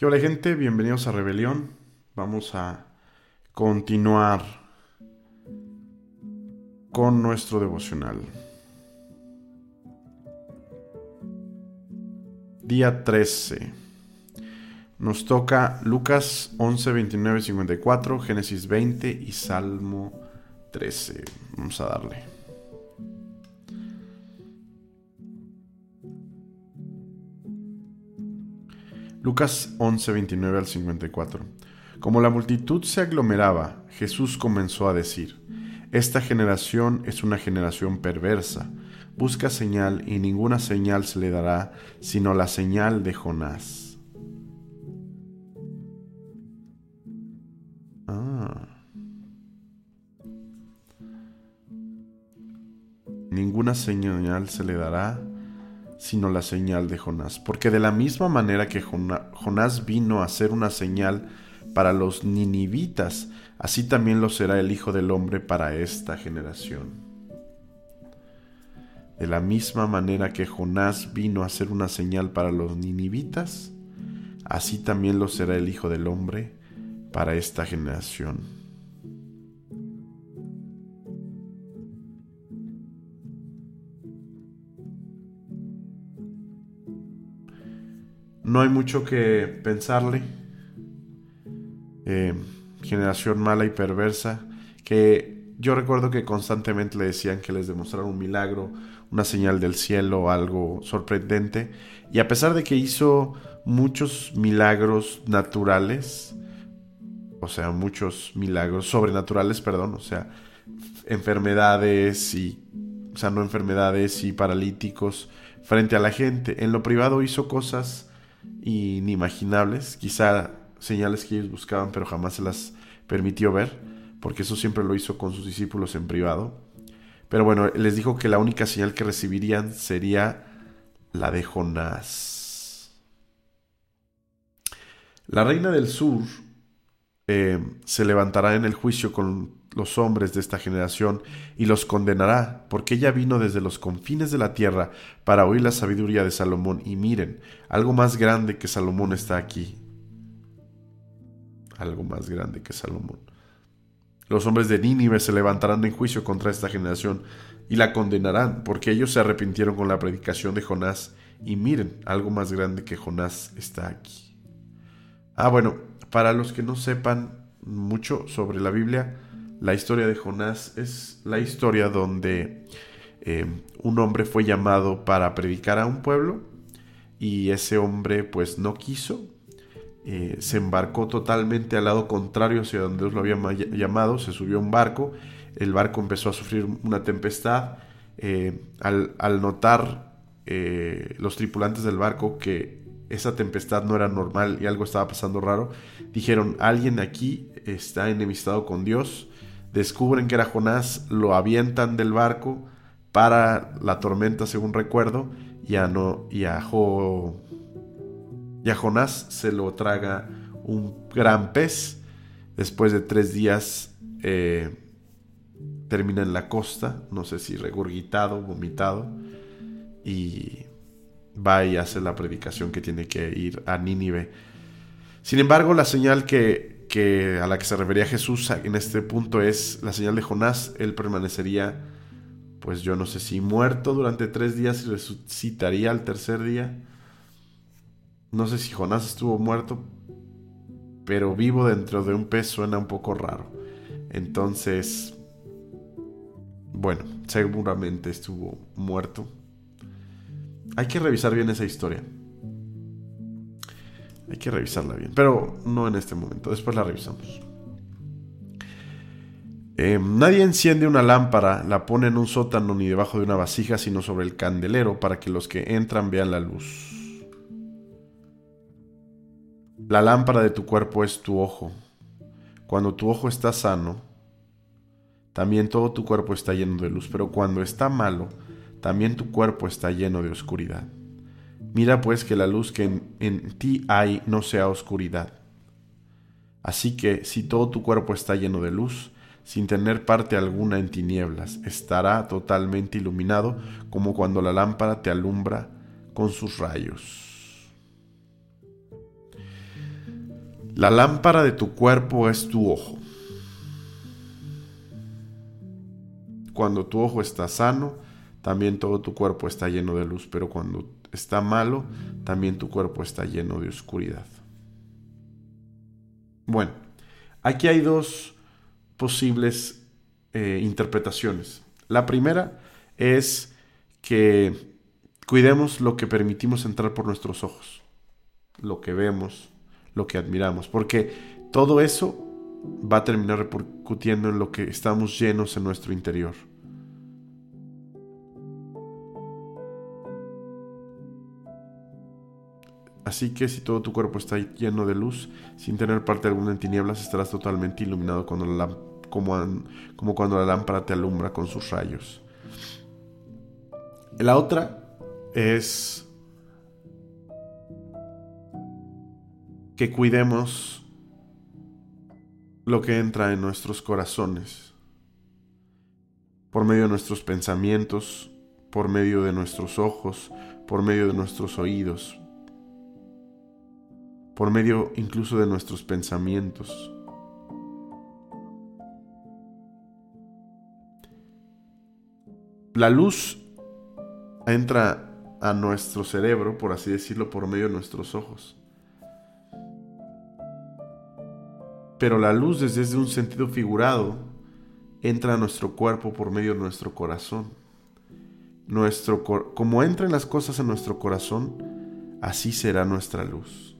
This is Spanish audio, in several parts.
Hola gente, bienvenidos a Rebelión. Vamos a continuar con nuestro devocional. Día 13. Nos toca Lucas 11, 29, 54, Génesis 20 y Salmo 13. Vamos a darle. Lucas 11, 29 al 54. Como la multitud se aglomeraba, Jesús comenzó a decir, Esta generación es una generación perversa, busca señal y ninguna señal se le dará sino la señal de Jonás. Ah. Ninguna señal se le dará sino la señal de Jonás. Porque de la misma manera que Jonás vino a ser una señal para los ninivitas, así también lo será el Hijo del Hombre para esta generación. De la misma manera que Jonás vino a ser una señal para los ninivitas, así también lo será el Hijo del Hombre para esta generación. No hay mucho que pensarle. Eh, generación mala y perversa. Que yo recuerdo que constantemente le decían que les demostraron un milagro, una señal del cielo, algo sorprendente. Y a pesar de que hizo muchos milagros naturales, o sea, muchos milagros sobrenaturales, perdón, o sea, enfermedades y, no enfermedades y paralíticos frente a la gente. En lo privado hizo cosas inimaginables, quizá señales que ellos buscaban pero jamás se las permitió ver, porque eso siempre lo hizo con sus discípulos en privado. Pero bueno, les dijo que la única señal que recibirían sería la de Jonás. La reina del sur eh, se levantará en el juicio con los hombres de esta generación y los condenará, porque ella vino desde los confines de la tierra para oír la sabiduría de Salomón. Y miren, algo más grande que Salomón está aquí. Algo más grande que Salomón. Los hombres de Nínive se levantarán en juicio contra esta generación y la condenarán, porque ellos se arrepintieron con la predicación de Jonás. Y miren, algo más grande que Jonás está aquí. Ah, bueno, para los que no sepan mucho sobre la Biblia, la historia de Jonás es la historia donde eh, un hombre fue llamado para predicar a un pueblo y ese hombre pues no quiso, eh, se embarcó totalmente al lado contrario hacia donde Dios lo había llamado, se subió a un barco, el barco empezó a sufrir una tempestad, eh, al, al, notar los tripulantes del barco que esa tempestad no era normal y algo estaba pasando raro, dijeron, alguien aquí está enemistado con Dios, descubren que era Jonás, lo avientan del barco para la tormenta, según recuerdo, y a, no, y a, Jonás se lo traga un gran pez. Después de tres días eh, termina en la costa, no sé si regurgitado, vomitado, y va y hace la predicación que tiene que ir a Nínive. Sin embargo, la señal que que a la que se refería Jesús en este punto es la señal de Jonás. Él permanecería, pues yo no sé si muerto durante tres días y resucitaría al tercer día. No sé si Jonás estuvo muerto, pero vivo dentro de un pez suena un poco raro. Entonces, bueno, seguramente estuvo muerto. Hay que revisar bien esa historia. Hay que revisarla bien, pero no en este momento, después la revisamos. Em, nadie enciende una lámpara, la pone en un sótano ni debajo de una vasija, sino sobre el candelero para que los que entran vean la luz. La lámpara de tu cuerpo es tu ojo. Cuando tu ojo está sano, también todo tu cuerpo está lleno de luz, pero cuando está malo, también tu cuerpo está lleno de oscuridad. Mira pues que la luz que en, ti hay no sea oscuridad. Así que si todo tu cuerpo está lleno de luz, sin tener parte alguna en tinieblas, estará totalmente iluminado como cuando la lámpara te alumbra con sus rayos. La lámpara de tu cuerpo es tu ojo. Cuando tu ojo está sano, también todo tu cuerpo está lleno de luz, pero cuando está malo, también tu cuerpo está lleno de oscuridad. Bueno, aquí hay dos posibles eh, interpretaciones. La primera es que cuidemos lo que permitimos entrar por nuestros ojos, lo que vemos, lo que admiramos, porque todo eso va a terminar repercutiendo en lo que estamos llenos en nuestro interior. Así que si todo tu cuerpo está lleno de luz, sin tener parte alguna en tinieblas, estarás totalmente iluminado cuando la, como, como cuando la lámpara te alumbra con sus rayos. La otra es que cuidemos lo que entra en nuestros corazones, por medio de nuestros pensamientos, por medio de nuestros ojos, por medio de nuestros oídos, por medio incluso de nuestros pensamientos. La luz entra a nuestro cerebro, por así decirlo, por medio de nuestros ojos. Pero la luz desde un sentido figurado entra a nuestro cuerpo por medio de nuestro corazón. Nuestro como entran las cosas en nuestro corazón, así será nuestra luz.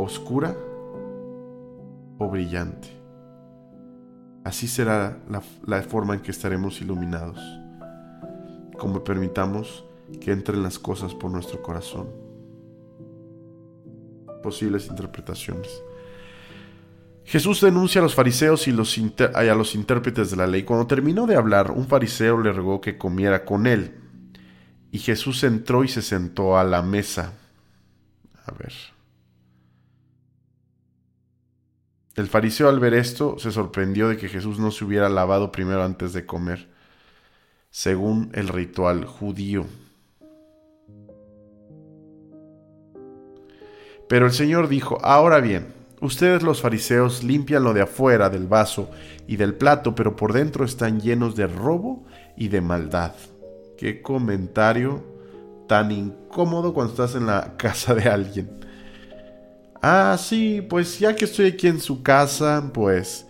Oscura o brillante. Así será la, forma en que estaremos iluminados, como permitamos que entren las cosas por nuestro corazón posibles interpretaciones. Jesús denuncia a los fariseos y, los a los intérpretes de la ley. Cuando terminó de hablar, un fariseo le rogó que comiera con él. Y Jesús entró y se sentó a la mesa. A ver. El fariseo al ver esto se sorprendió de que Jesús no se hubiera lavado primero antes de comer, según el ritual judío. Pero el Señor dijo, ahora bien, ustedes los fariseos limpian lo de afuera del vaso y del plato, pero por dentro están llenos de robo y de maldad. Qué comentario tan incómodo cuando estás en la casa de alguien. Ah, sí, pues ya que estoy aquí en su casa, pues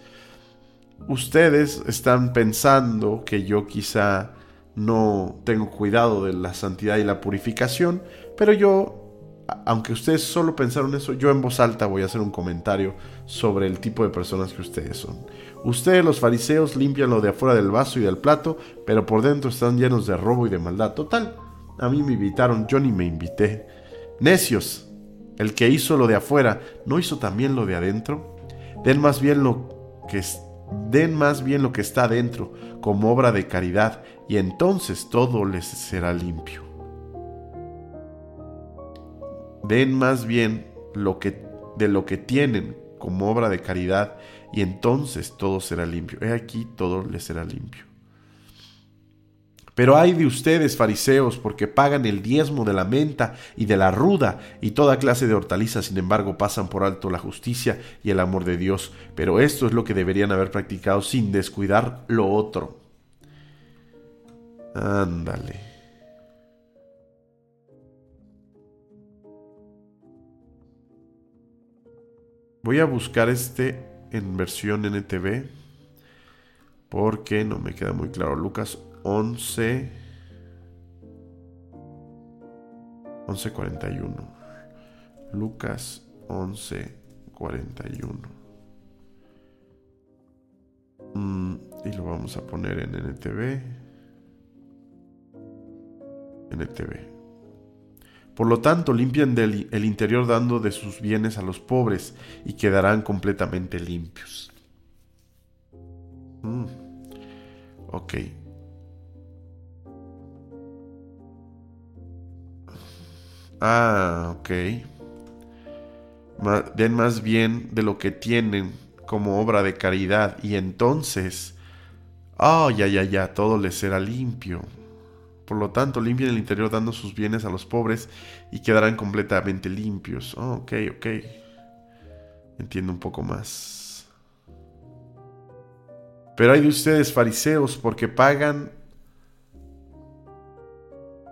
ustedes están pensando que yo quizá no tengo cuidado de la santidad y la purificación, pero yo aunque ustedes solo pensaron eso, yo en voz alta voy a hacer un comentario sobre el tipo de personas que ustedes son. Ustedes los fariseos limpian lo de afuera del vaso y del plato, pero por dentro están llenos de robo y de maldad. Total, a mí me invitaron, yo ni me invité. Necios, el que hizo lo de afuera, ¿no hizo también lo de adentro? Den más bien lo que den más bien lo que está adentro como obra de caridad, y entonces todo les será limpio den más bien lo que, de lo que tienen como obra de caridad, y entonces todo será limpio. He aquí todo les será limpio. Pero hay de ustedes, fariseos, porque pagan el diezmo de la menta y de la ruda y toda clase de hortalizas, sin embargo pasan por alto la justicia y el amor de Dios. Pero esto es lo que deberían haber practicado sin descuidar lo otro. Ándale. Voy a buscar este en versión NTV porque no me queda muy claro. Lucas 11 11:41. Lucas 11:41. Mm, y lo vamos a poner en NTV. NTV. Por lo tanto, limpian el interior dando de sus bienes a los pobres y quedarán completamente limpios. Mm. Ok. Ah, ok. Den más bien de lo que tienen como obra de caridad y entonces, oh, ya, ya, ya, todo les será limpio. Por lo tanto, limpien el interior dando sus bienes a los pobres y quedarán completamente limpios. Oh, ok, ok. Entiendo un poco más. Pero hay de ustedes, fariseos, porque pagan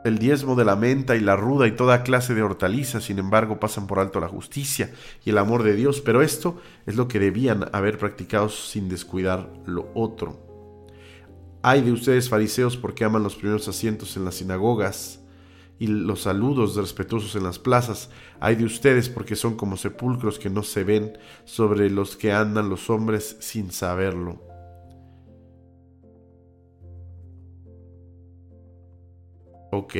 el diezmo de la menta y la ruda y toda clase de hortalizas, sin embargo pasan por alto la justicia y el amor de Dios, pero esto es lo que debían haber practicado sin descuidar lo otro. Hay de ustedes fariseos porque aman los primeros asientos en las sinagogas y los saludos respetuosos en las plazas. Hay de ustedes porque son como sepulcros que no se ven, sobre los que andan los hombres sin saberlo. Ok.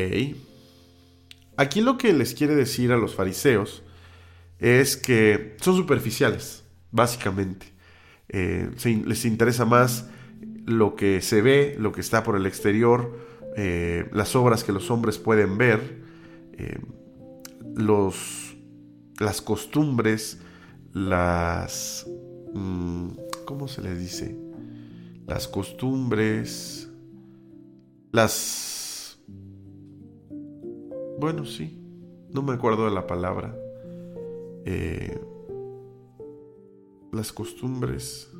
Aquí lo que les quiere decir a los fariseos es que son superficiales, básicamente. Eh, les interesa más lo que se ve, lo que está por el exterior, eh, las obras que los hombres pueden ver, eh, los, las costumbres, las... Mm, ¿Cómo se les dice? Las costumbres, las bueno, sí. No me acuerdo de la palabra. Eh, las costumbres.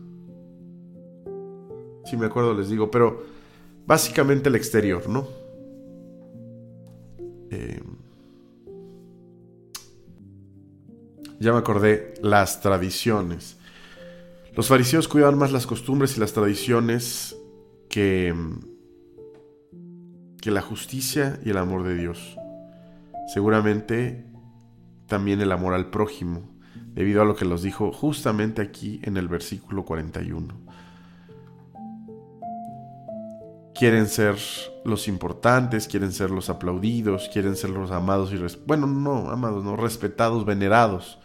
Si me acuerdo les digo, pero básicamente el exterior, ¿no? Eh, ya me acordé, las tradiciones. Los fariseos cuidaban más las costumbres y las tradiciones que, que la justicia y el amor de Dios seguramente también el amor al prójimo, debido a lo que los dijo justamente aquí en el versículo 41. Quieren ser los importantes, quieren ser los aplaudidos, quieren ser los amados y bueno, no amados, no respetados, venerados.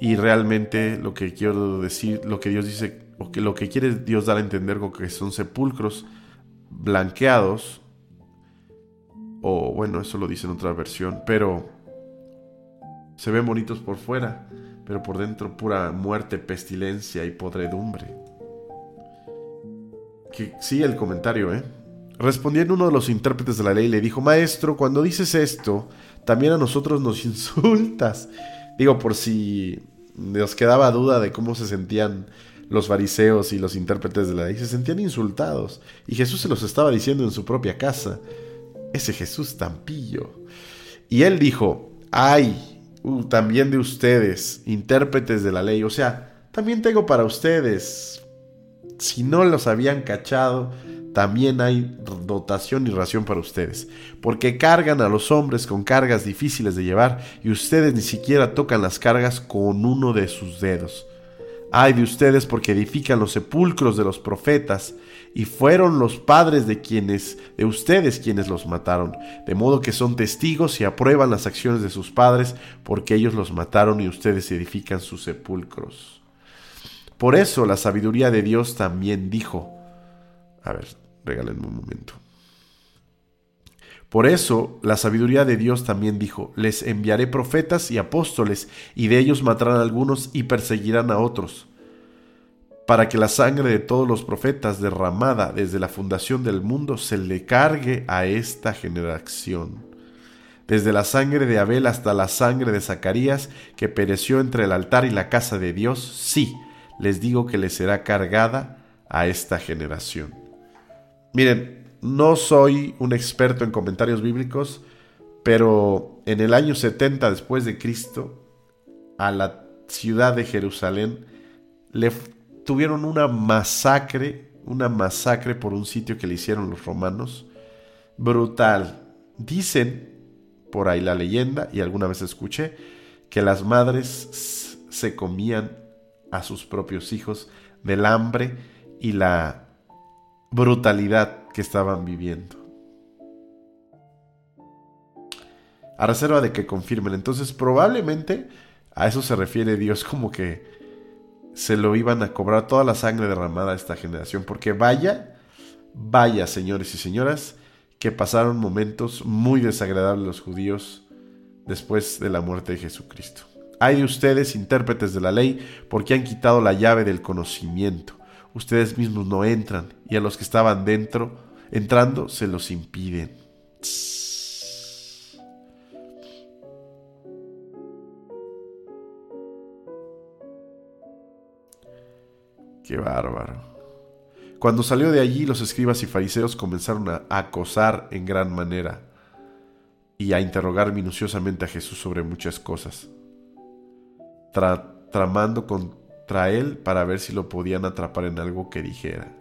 Y realmente lo que quiero decir, lo que Dios dice, o lo que quiere Dios dar a entender con que son sepulcros blanqueados, o bueno, eso lo dice en otra versión, pero se ven bonitos por fuera, pero por dentro pura muerte, pestilencia y podredumbre. Que sigue el comentario, ¿eh? Respondiendo uno de los intérpretes de la ley, le dijo, Maestro, cuando dices esto, también a nosotros nos insultas. Digo, por si nos quedaba duda de cómo se sentían los fariseos y los intérpretes de la ley, se sentían insultados. Y Jesús se los estaba diciendo en su propia casa ese Jesús tan pillo. Y él dijo, ay, uh, también de ustedes, intérpretes de la ley, o sea, también tengo para ustedes. Si no los habían cachado, también hay dotación y ración para ustedes, porque cargan a los hombres con cargas difíciles de llevar y ustedes ni siquiera tocan las cargas con uno de sus dedos. Ay de ustedes porque edifican los sepulcros de los profetas y fueron los padres de quienes de ustedes quienes los mataron, de modo que son testigos y aprueban las acciones de sus padres porque ellos los mataron y ustedes edifican sus sepulcros. Por eso la sabiduría de Dios también dijo, a ver, regálenme un momento. Por eso la sabiduría de Dios también dijo, les enviaré profetas y apóstoles, y de ellos matarán a algunos y perseguirán a otros, para que la sangre de todos los profetas derramada desde la fundación del mundo se le cargue a esta generación. Desde la sangre de Abel hasta la sangre de Zacarías, que pereció entre el altar y la casa de Dios, sí, les digo que le será cargada a esta generación. Miren, no soy un experto en comentarios bíblicos, pero en el año 70 después de Cristo, a la ciudad de Jerusalén le tuvieron una masacre, una masacre por un sitio que le hicieron los romanos, brutal. Dicen, por ahí la leyenda, y alguna vez escuché, que las madres se comían a sus propios hijos del hambre y la brutalidad que estaban viviendo. A reserva de que confirmen. Entonces probablemente a eso se refiere Dios como que se lo iban a cobrar toda la sangre derramada a esta generación. Porque vaya, vaya señores y señoras, que pasaron momentos muy desagradables los judíos después de la muerte de Jesucristo. Hay de ustedes, intérpretes de la ley, porque han quitado la llave del conocimiento ustedes mismos no entran y a los que estaban dentro, entrando, se los impiden. Qué bárbaro. Cuando salió de allí, los escribas y fariseos comenzaron a acosar en gran manera y a interrogar minuciosamente a Jesús sobre muchas cosas, tramando contra él para ver si lo podían atrapar en algo que dijera.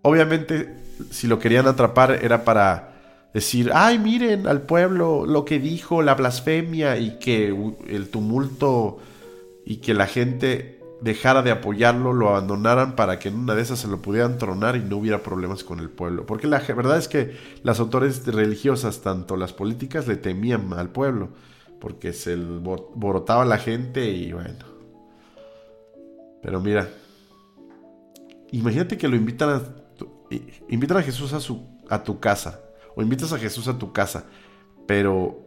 Obviamente, si lo querían atrapar era para decir, ay, miren al pueblo lo que dijo, la blasfemia y que el tumulto y que la gente dejara de apoyarlo, lo abandonaran para que en una de esas se lo pudieran tronar y no hubiera problemas con el pueblo. Porque la verdad es que las autores religiosas, tanto las políticas, le temían al pueblo, porque se borotaba la gente y bueno. Pero mira, imagínate que lo invitan a, invitan a Jesús a, su, a tu casa, o invitas a Jesús a tu casa, pero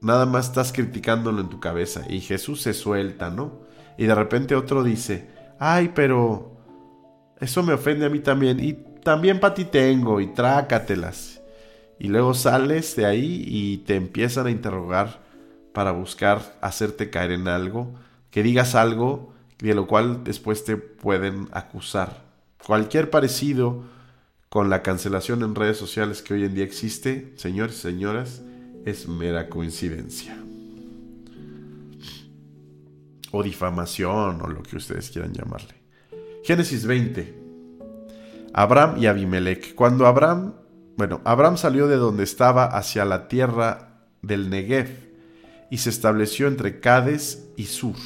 nada más estás criticándolo en tu cabeza y Jesús se suelta, ¿no? Y de repente otro dice, ay, pero eso me ofende a mí también. Y también para ti tengo, y trácatelas. Y luego sales de ahí y te empiezan a interrogar para buscar hacerte caer en algo, que digas algo de lo cual después te pueden acusar. Cualquier parecido con la cancelación en redes sociales que hoy en día existe, señores y señoras, es mera coincidencia o difamación o lo que ustedes quieran llamarle. Génesis 20. Abraham y Abimelech. Cuando Abraham, bueno, Abraham salió de donde estaba hacia la tierra del Negev y se estableció entre Cades y Sur.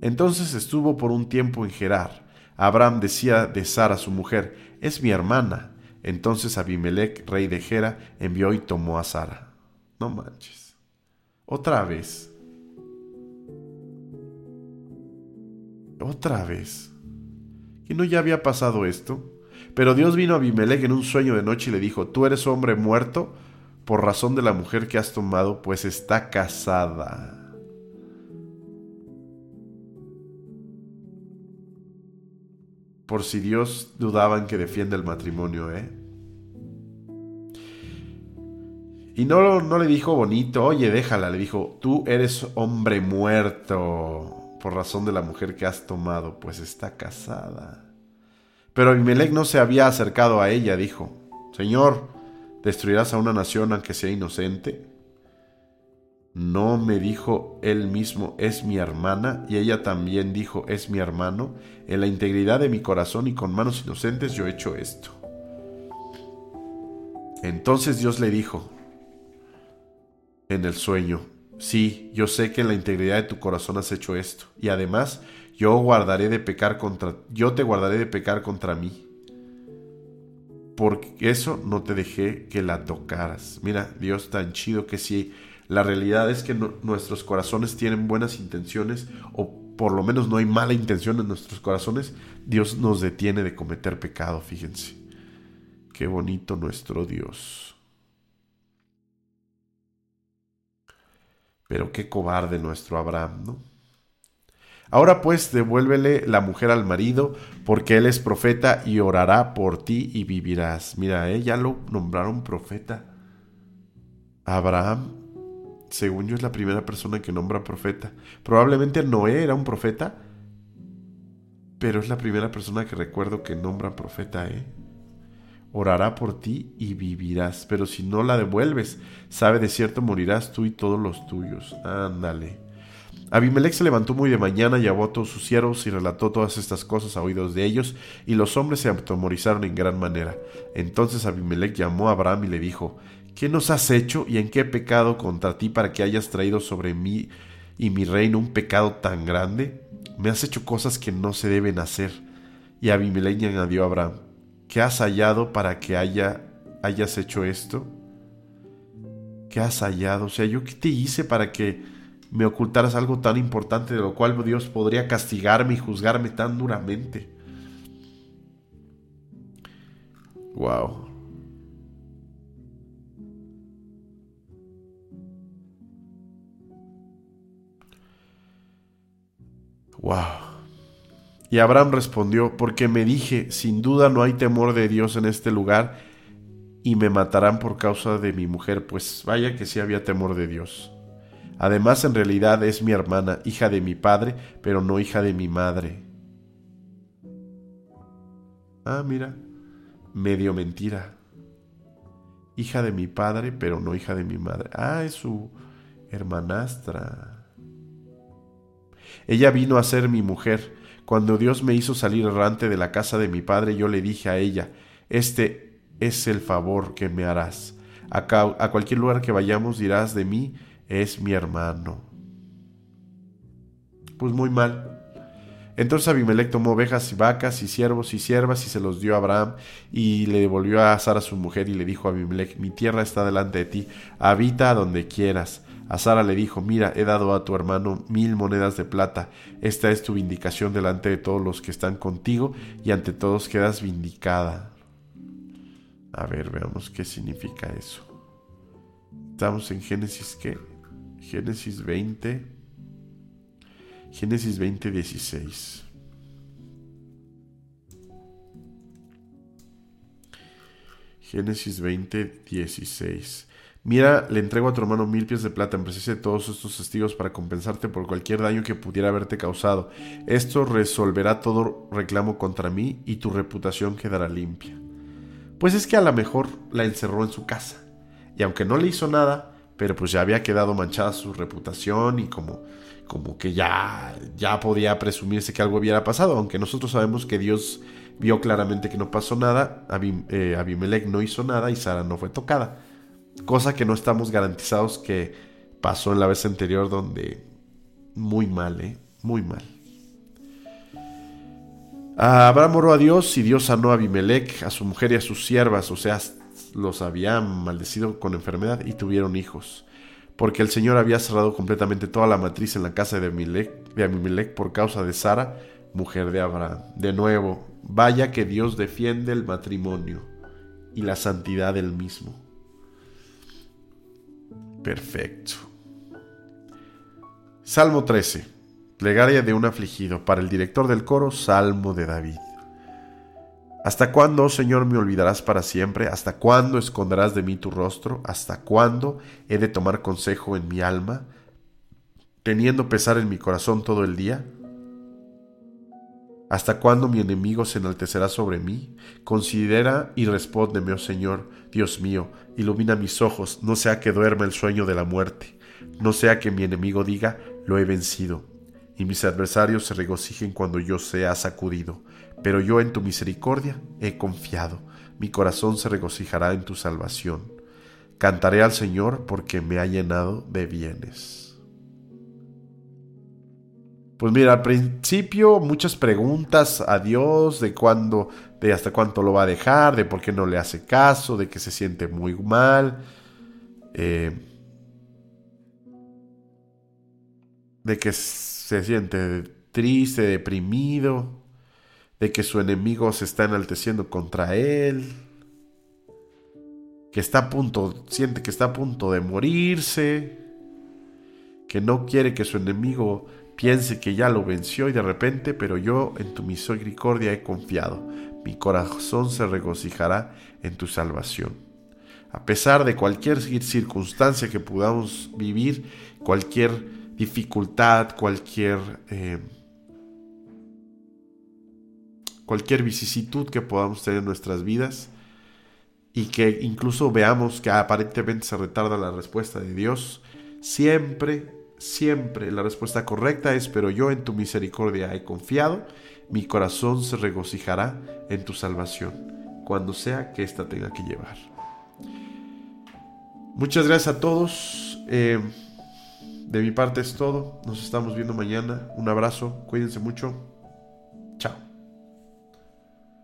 Entonces estuvo por un tiempo en Gerar. Abraham decía de Sara, su mujer, es mi hermana. Entonces Abimelech, rey de Gera, envió y tomó a Sara. No manches. Otra vez. Otra vez. ¿Que no ya había pasado esto? Pero Dios vino a Abimelech en un sueño de noche y le dijo, tú eres hombre muerto por razón de la mujer que has tomado, pues está casada. Por si Dios dudaban que defienda el matrimonio, ¿eh? Y no, no le dijo bonito, oye, déjala, le dijo, tú eres hombre muerto por razón de la mujer que has tomado, pues está casada. Pero Abimelech no se había acercado a ella, dijo, Señor, ¿destruirás a una nación aunque sea inocente? No me dijo él mismo, es mi hermana, y ella también dijo, es mi hermano. En la integridad de mi corazón y con manos inocentes yo he hecho esto. Entonces Dios le dijo en el sueño, Sí, yo sé que en la integridad de tu corazón has hecho esto, y además yo guardaré de pecar contra yo te guardaré de pecar contra mí. Porque eso no te dejé que la tocaras. Mira, Dios tan chido que si la realidad es que nuestros corazones tienen buenas intenciones o por lo menos no hay mala intención en nuestros corazones, Dios nos detiene de cometer pecado, fíjense. Qué bonito nuestro Dios. Pero qué cobarde nuestro Abraham, ¿no? Ahora pues devuélvele la mujer al marido, porque él es profeta y orará por ti y vivirás. Mira, ¿eh? ya lo nombraron profeta. Abraham, según yo, es la primera persona que nombra profeta. Probablemente Noé era un profeta, pero es la primera persona que recuerdo que nombra profeta, ¿eh? Orará por ti y vivirás, pero si no la devuelves, sabe de cierto morirás tú y todos los tuyos. Ándale. Abimelech se levantó muy de mañana, llevó a todos sus siervos y relató todas estas cosas a oídos de ellos, y los hombres se atemorizaron en gran manera. Entonces Abimelech llamó a Abraham y le dijo, ¿qué nos has hecho y en qué pecado contra ti para que hayas traído sobre mí y mi reino un pecado tan grande? Me has hecho cosas que no se deben hacer. Y Abimelech añadió a Abraham, ¿Qué has hallado para que haya, hayas hecho esto? ¿Qué has hallado? O sea, ¿yo qué te hice para que me ocultaras algo tan importante de lo cual Dios podría castigarme y juzgarme tan duramente? Wow. Wow. Y Abraham respondió, porque me dije, sin duda no hay temor de Dios en este lugar, y me matarán por causa de mi mujer, pues vaya que sí había temor de Dios. Además, en realidad es mi hermana, hija de mi padre, pero no hija de mi madre. Ah, mira, medio mentira. Hija de mi padre, pero no hija de mi madre. Ah, es su hermanastra. Ella vino a ser mi mujer. Cuando Dios me hizo salir errante de la casa de mi padre, yo le dije a ella, este es el favor que me harás. A, cualquier lugar que vayamos dirás de mí, es mi hermano. Pues muy mal. Entonces Abimelech tomó ovejas y vacas y siervos y siervas y se los dio a Abraham y le devolvió a Sara su mujer y le dijo a Abimelech, mi tierra está delante de ti, habita donde quieras. A Sara le dijo, mira, he dado a tu hermano mil monedas de plata, esta es tu vindicación delante de todos los que están contigo y ante todos quedas vindicada. A ver, veamos qué significa eso. Estamos en Génesis, ¿qué? Génesis 20. Génesis 20, 16. Génesis 20, 16. Mira, le entrego a tu hermano mil pies de plata en presencia de todos estos testigos para compensarte por cualquier daño que pudiera haberte causado. Esto resolverá todo reclamo contra mí y tu reputación quedará limpia. Pues es que a lo mejor la encerró en su casa. Y aunque no le hizo nada, pero pues ya había quedado manchada su reputación y como, como que ya, ya podía presumirse que algo hubiera pasado, aunque nosotros sabemos que Dios vio claramente que no pasó nada, eh, Abimelech no hizo nada y Sara no fue tocada, cosa que no estamos garantizados que pasó en la vez anterior donde muy mal, ¿eh? muy mal. Abraham oró a Dios y Dios sanó a Abimelech, a su mujer y a sus siervas, o sea, los había maldecido con enfermedad y tuvieron hijos, porque el Señor había cerrado completamente toda la matriz en la casa de Abimelech, por causa de Sara, mujer de Abraham. De nuevo, vaya que Dios defiende el matrimonio y la santidad del mismo. Perfecto. Salmo 13. Plegaria de un afligido. Para el director del coro, Salmo de David. ¿Hasta cuándo, oh Señor, me olvidarás para siempre? ¿Hasta cuándo esconderás de mí tu rostro? ¿Hasta cuándo he de tomar consejo en mi alma, teniendo pesar en mi corazón todo el día? ¿Hasta cuándo mi enemigo se enaltecerá sobre mí? Considera y respóndeme, oh Señor, Dios mío, ilumina mis ojos, no sea que duerma el sueño de la muerte, no sea que mi enemigo diga, lo he vencido, y mis adversarios se regocijen cuando yo sea sacudido pero yo en tu misericordia he confiado, mi corazón se regocijará en tu salvación. Cantaré al Señor porque me ha llenado de bienes. Pues mira, al principio muchas preguntas a Dios de cuándo, de hasta cuánto lo va a dejar, de por qué no le hace caso, de que se siente muy mal, eh, de que se siente triste, deprimido de que su enemigo se está enalteciendo contra él, que está a punto, siente que está a punto de morirse, que no quiere que su enemigo piense que ya lo venció y de repente, pero yo en tu misericordia he confiado, mi corazón se regocijará en tu salvación. A pesar de cualquier circunstancia que podamos vivir, cualquier dificultad, cualquier eh, cualquier vicisitud que podamos tener en nuestras vidas y que incluso veamos que aparentemente se retarda la respuesta de Dios, siempre, siempre la respuesta correcta es, pero yo en tu misericordia he confiado, mi corazón se regocijará en tu salvación, cuando sea que ésta tenga que llevar. Muchas gracias a todos. Eh, de mi parte es todo. Nos estamos viendo mañana. Un abrazo. Cuídense mucho. Chao.